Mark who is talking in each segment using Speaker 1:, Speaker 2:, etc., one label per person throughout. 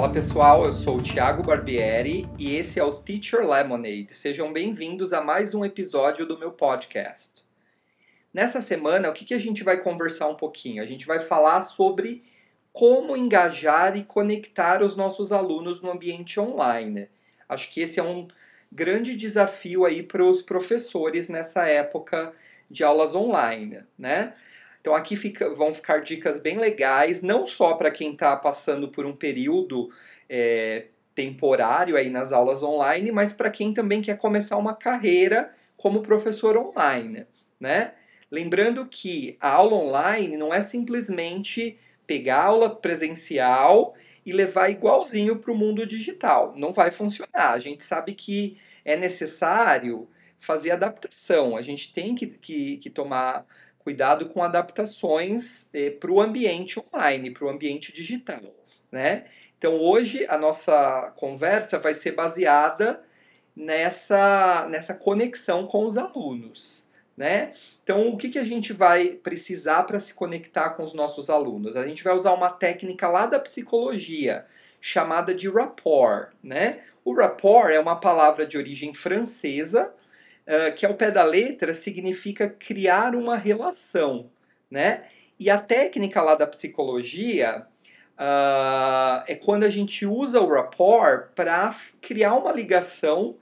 Speaker 1: Fala pessoal, eu sou o Thiago Barbieri e esse é o Teacher Lemonade. Sejam bem-vindos a mais um episódio do meu podcast. Nessa semana, o que, que a gente vai conversar um pouquinho? A gente vai falar sobre como engajar e conectar os nossos alunos no ambiente online. Acho que esse é um grande desafio aí para os professores nessa época de aulas online, né? Então aqui fica, vão ficar dicas bem legais, não só para quem está passando por um período é, temporário aí nas aulas online, mas para quem também quer começar uma carreira como professor online, né? Lembrando que a aula online não é simplesmente pegar a aula presencial e levar igualzinho para o mundo digital. Não vai funcionar. A gente sabe que é necessário fazer adaptação. A gente tem que, que, que tomar cuidado com adaptações eh, para o ambiente online, para o ambiente digital. Né? Então, hoje, a nossa conversa vai ser baseada nessa, nessa conexão com os alunos. Né? Então, o que, que a gente vai precisar para se conectar com os nossos alunos? A gente vai usar uma técnica lá da psicologia chamada de rapport. Né? O rapport é uma palavra de origem francesa uh, que ao pé da letra significa criar uma relação. Né? E a técnica lá da psicologia uh, é quando a gente usa o rapport para criar uma ligação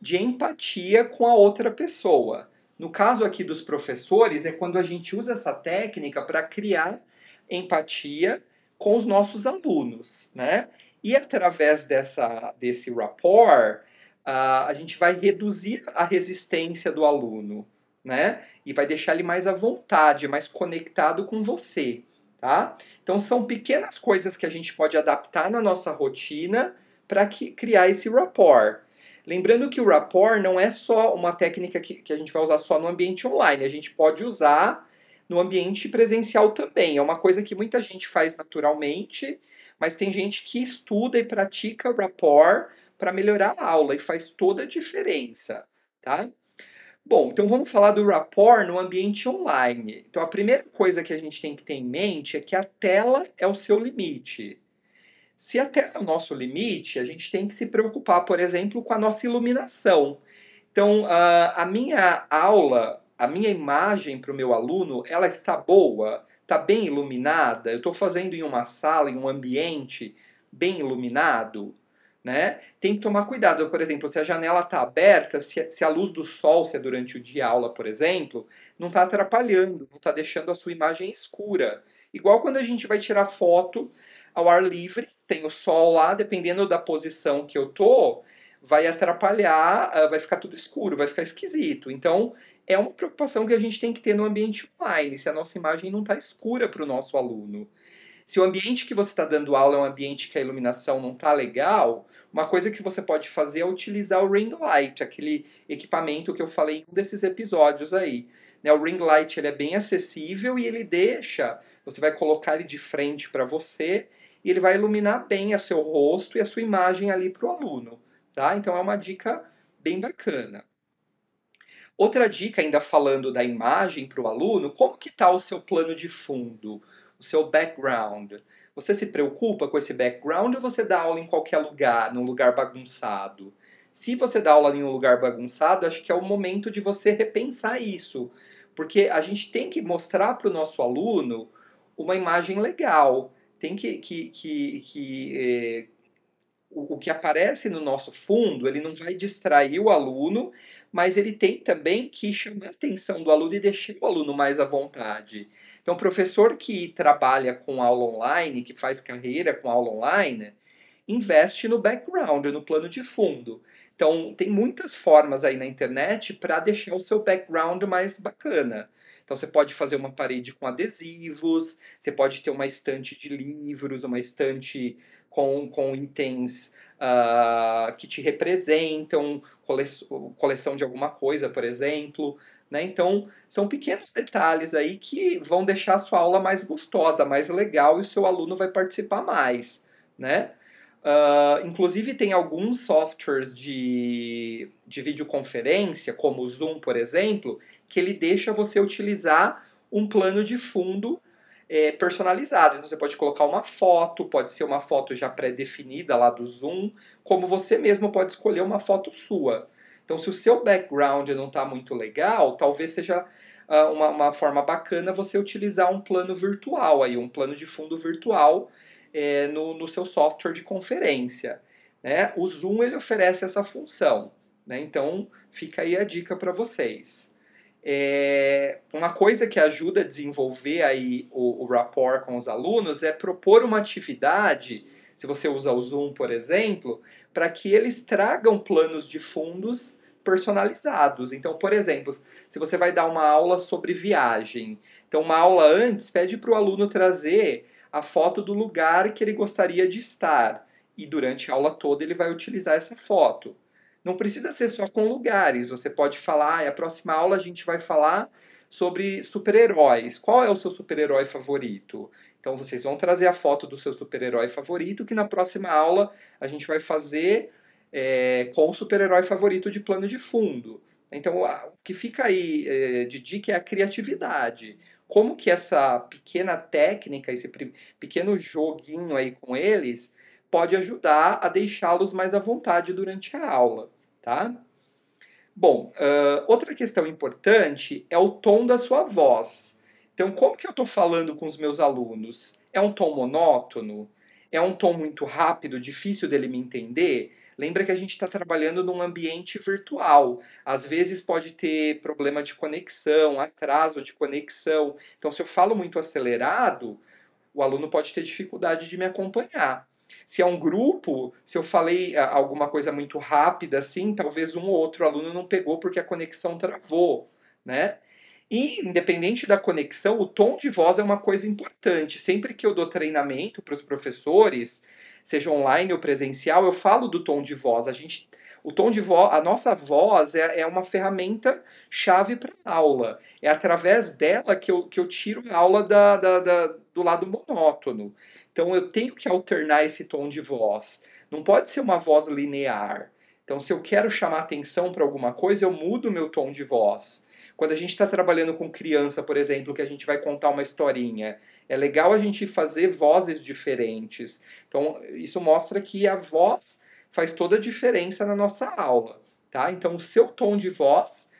Speaker 1: de empatia com a outra pessoa. No caso aqui dos professores, é quando a gente usa essa técnica para criar empatia com os nossos alunos, né? E através dessa, desse rapport, a gente vai reduzir a resistência do aluno, né? E vai deixar ele mais à vontade, mais conectado com você, tá? Então são pequenas coisas que a gente pode adaptar na nossa rotina para criar esse rapport. Lembrando que o rapport não é só uma técnica que, que a gente vai usar só no ambiente online, a gente pode usar no ambiente presencial também. É uma coisa que muita gente faz naturalmente, mas tem gente que estuda e pratica rapport para melhorar a aula e faz toda a diferença, tá? Bom, então vamos falar do rapport no ambiente online. Então a primeira coisa que a gente tem que ter em mente é que a tela é o seu limite. Se até o nosso limite, a gente tem que se preocupar, por exemplo, com a nossa iluminação. Então, a minha aula, a minha imagem para o meu aluno, ela está boa, está bem iluminada. Eu estou fazendo em uma sala, em um ambiente bem iluminado. Né? Tem que tomar cuidado, por exemplo, se a janela está aberta, se, se, a luz do sol, se é durante o dia aula, por exemplo, não está atrapalhando, não está deixando a sua imagem escura. Igual quando a gente vai tirar foto ao ar livre, tem o sol lá, dependendo da posição que eu tô, vai atrapalhar, ah, vai ficar tudo escuro, vai ficar esquisito. Então, é uma preocupação que a gente tem que ter no ambiente online, se a nossa imagem não está escura para o nosso aluno. Se o ambiente que você está dando aula é um ambiente que a iluminação não está legal, uma coisa que você pode fazer é utilizar o ring light, aquele equipamento que eu falei em um desses episódios aí. Né? O ring light ele é bem acessível e ele deixa, você vai colocar ele de frente para você e ele vai iluminar bem a seu rosto e a sua imagem ali para o aluno. Tá? Então é uma dica bem bacana. Outra dica, ainda falando da imagem para o aluno, como que está o seu plano de fundo, o seu background? Você se preocupa com esse background ou você dá aula em qualquer lugar, num lugar bagunçado? Se você dá aula em um lugar bagunçado, acho que é o momento de você repensar isso, porque a gente tem que mostrar para o nosso aluno uma imagem legal tem que, que, que, que é, o, que aparece no nosso fundo, ele não vai distrair o aluno, mas ele tem também que chamar a atenção do aluno e deixar o aluno mais à vontade. Então, o professor que trabalha com aula online, que faz carreira com aula online, investe no background, no plano de fundo. Então, tem muitas formas aí na internet para deixar o seu background mais bacana. Então você pode fazer uma parede com adesivos, você pode ter uma estante de livros, uma estante com, com itens uh, que te representam, coleção, coleção de alguma coisa, por exemplo. Né? Então, são pequenos detalhes aí que vão deixar a sua aula mais gostosa, mais legal e o seu aluno vai participar mais. Né? Uh, inclusive, tem alguns softwares de, de videoconferência, como o Zoom, por exemplo, que ele deixa você utilizar um plano de fundo é, personalizado. Então você pode colocar uma foto, pode ser uma foto já pré-definida lá do Zoom, como você mesmo pode escolher uma foto sua. Então, se o seu background não está muito legal, talvez seja uh, uma, uma, forma bacana você utilizar um plano virtual, aí, um plano de fundo virtual é, no, no seu software de conferência. Né? O Zoom ele oferece essa função. Né? Então, fica aí a dica para vocês. É, uma coisa que ajuda a desenvolver aí o, o rapport com os alunos é propor uma atividade, se você usa o Zoom, por exemplo, para que eles tragam planos de fundos personalizados. Então, por exemplo, se você vai dar uma aula sobre viagem, então uma aula antes pede para o aluno trazer a foto do lugar que ele gostaria de estar e durante a aula toda ele vai utilizar essa foto. Não precisa ser só com lugares. Você pode falar, ah, a próxima aula a gente vai falar sobre super-heróis. Qual é o seu super-herói favorito? Então vocês vão trazer a foto do seu super-herói favorito, que na próxima aula a gente vai fazer é, com o super-herói favorito de plano de fundo. Então o que fica aí é, de dica é a criatividade. Como que essa pequena técnica, esse pequeno joguinho aí com eles, pode ajudar a deixá-los mais à vontade durante a aula tá? Bom, uh, outra questão importante é o tom da sua voz. Então, como que eu estou falando com os meus alunos? É um tom monótono? É um tom muito rápido, difícil dele me entender? Lembra que a gente está trabalhando num ambiente virtual. Às vezes pode ter problema de conexão, atraso de conexão. Então, se eu falo muito acelerado, o aluno pode ter dificuldade de me acompanhar. Se é um grupo, se eu falei ah, alguma coisa muito rápida assim, talvez um ou outro aluno não pegou porque a conexão travou, né? E, independente da conexão, o tom de voz é uma coisa importante. Sempre que eu dou treinamento para os professores, seja online ou presencial, eu falo do tom de voz. A gente, o tom de voz, a nossa voz é, é uma ferramenta chave para a aula. É através dela que eu, que eu tiro a aula da, da, da, do lado monótono. Então eu tenho que alternar esse tom de voz. Não pode ser uma voz linear. Então, se eu quero chamar atenção para alguma coisa, eu mudo meu tom de voz. Quando a gente está trabalhando com criança, por exemplo, que a gente vai contar uma historinha, é legal a gente fazer vozes diferentes. Então, isso mostra que a voz faz toda a diferença na nossa aula. Tá? Então, o seu tom de voz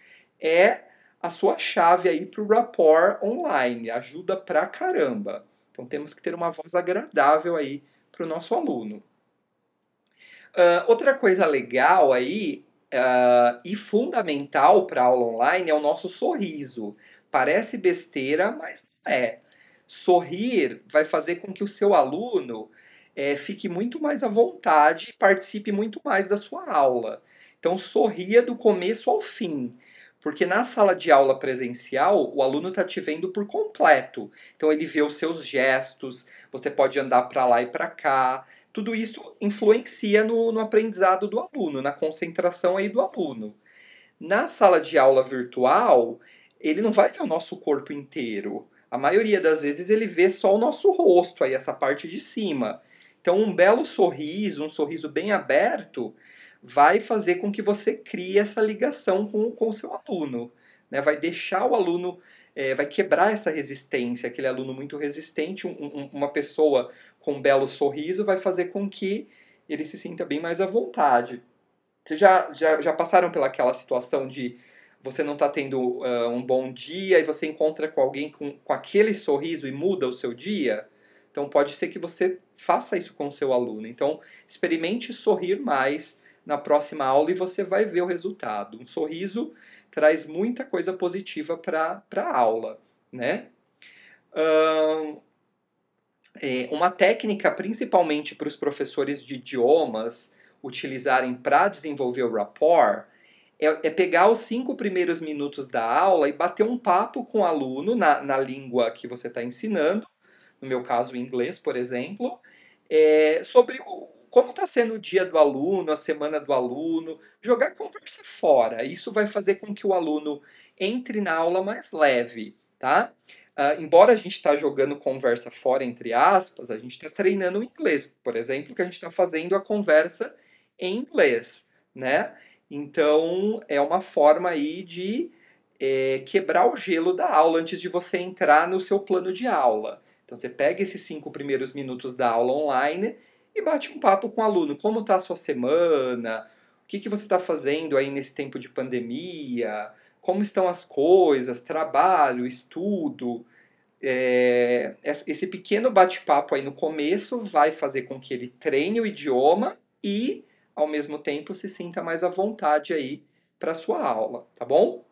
Speaker 1: é a sua chave aí para o rapport online. Ajuda pra caramba. Então temos que ter uma voz agradável aí para o nosso aluno. Uh, outra coisa legal aí uh, e fundamental para aula online é o nosso sorriso. Parece besteira, mas não é. Sorrir vai fazer com que o seu aluno é, fique muito mais à vontade e participe muito mais da sua aula. Então, sorria do começo ao fim. Porque na sala de aula presencial, o aluno está te vendo por completo. Então ele vê os seus gestos, você pode andar para lá e para cá. Tudo isso influencia no, no aprendizado do aluno, na concentração aí do aluno. Na sala de aula virtual, ele não vai ver o nosso corpo inteiro. A maioria das vezes ele vê só o nosso rosto, aí essa parte de cima. Então, um belo sorriso, um sorriso bem aberto, vai fazer com que você crie essa ligação com, o seu aluno. Né? Vai deixar o aluno, é, vai quebrar essa resistência, aquele aluno muito resistente, um, um, uma pessoa com um belo sorriso vai fazer com que ele se sinta bem mais à vontade. Vocês já, já, já passaram pelaquela situação de você não está tendo uh, um bom dia e você encontra com alguém com, com aquele sorriso e muda o seu dia? Então pode ser que você faça isso com o seu aluno. Então experimente sorrir mais, na próxima aula e você vai ver o resultado. Um sorriso traz muita coisa positiva para a aula, né? é, uma técnica, principalmente para os professores de idiomas utilizarem para desenvolver o rapport, é, é, pegar os cinco primeiros minutos da aula e bater um papo com o aluno na, na língua que você está ensinando, no meu caso, o inglês, por exemplo, é, sobre como está sendo o dia do aluno, a semana do aluno, jogar conversa fora. Isso vai fazer com que o aluno entre na aula mais leve, tá? Uh, embora a gente está jogando conversa fora, entre aspas, a gente está treinando o inglês, por exemplo, que a gente está fazendo a conversa em inglês, né? Então, é uma forma aí de é, quebrar o gelo da aula antes de você entrar no seu plano de aula. Então você pega esses cinco primeiros minutos da aula online e bate um papo com o aluno. Como está a sua semana? O que, que você está fazendo aí nesse tempo de pandemia? Como estão as coisas? Trabalho, estudo? É, esse pequeno bate-papo aí no começo vai fazer com que ele treine o idioma e, ao mesmo tempo, se sinta mais à vontade aí para sua aula, tá bom?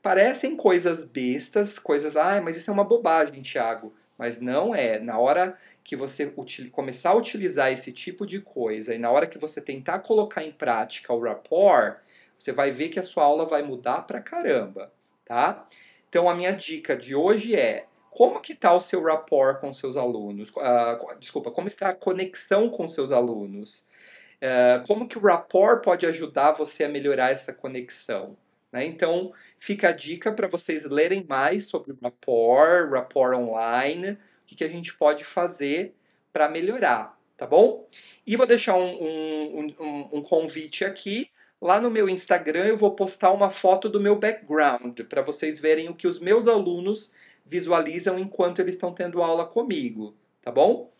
Speaker 1: Parecem coisas bestas, coisas, ah, mas isso é uma bobagem, Tiago. Mas não é. Na hora que você começar a utilizar esse tipo de coisa e na hora que você tentar colocar em prática o rapport, você vai ver que a sua aula vai mudar pra caramba, tá? Então a minha dica de hoje é como que está o seu rapport com seus alunos? Uh, desculpa, como está a conexão com seus alunos? Uh, como que o rapport pode ajudar você a melhorar essa conexão? Né? Então, fica a dica para vocês lerem mais sobre o rapport, rapport online, o que, que a gente pode fazer para melhorar, tá bom? E vou deixar um, um, um, um convite aqui. Lá no meu Instagram eu vou postar uma foto do meu background para vocês verem o que os meus alunos visualizam enquanto eles estão tendo aula comigo, tá bom?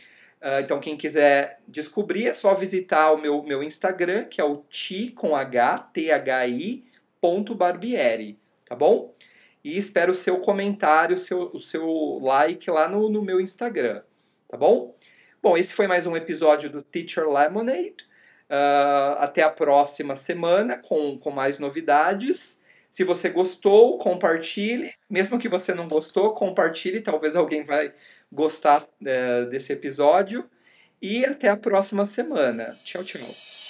Speaker 1: Uh, então, quem quiser descobrir é só visitar o meu, meu Instagram, que é o ti com H, T-H-I, barbieri, tá bom? E espero o seu comentário, o seu, o seu like lá no, no meu Instagram, tá bom? Bom, esse foi mais um episódio do Teacher Lemonade. Uh, até a próxima semana com, com mais novidades. Se você gostou, compartilhe. Mesmo que você não gostou, compartilhe. Talvez alguém vai gostar uh, desse episódio. E até a próxima semana. Tchau, tchau.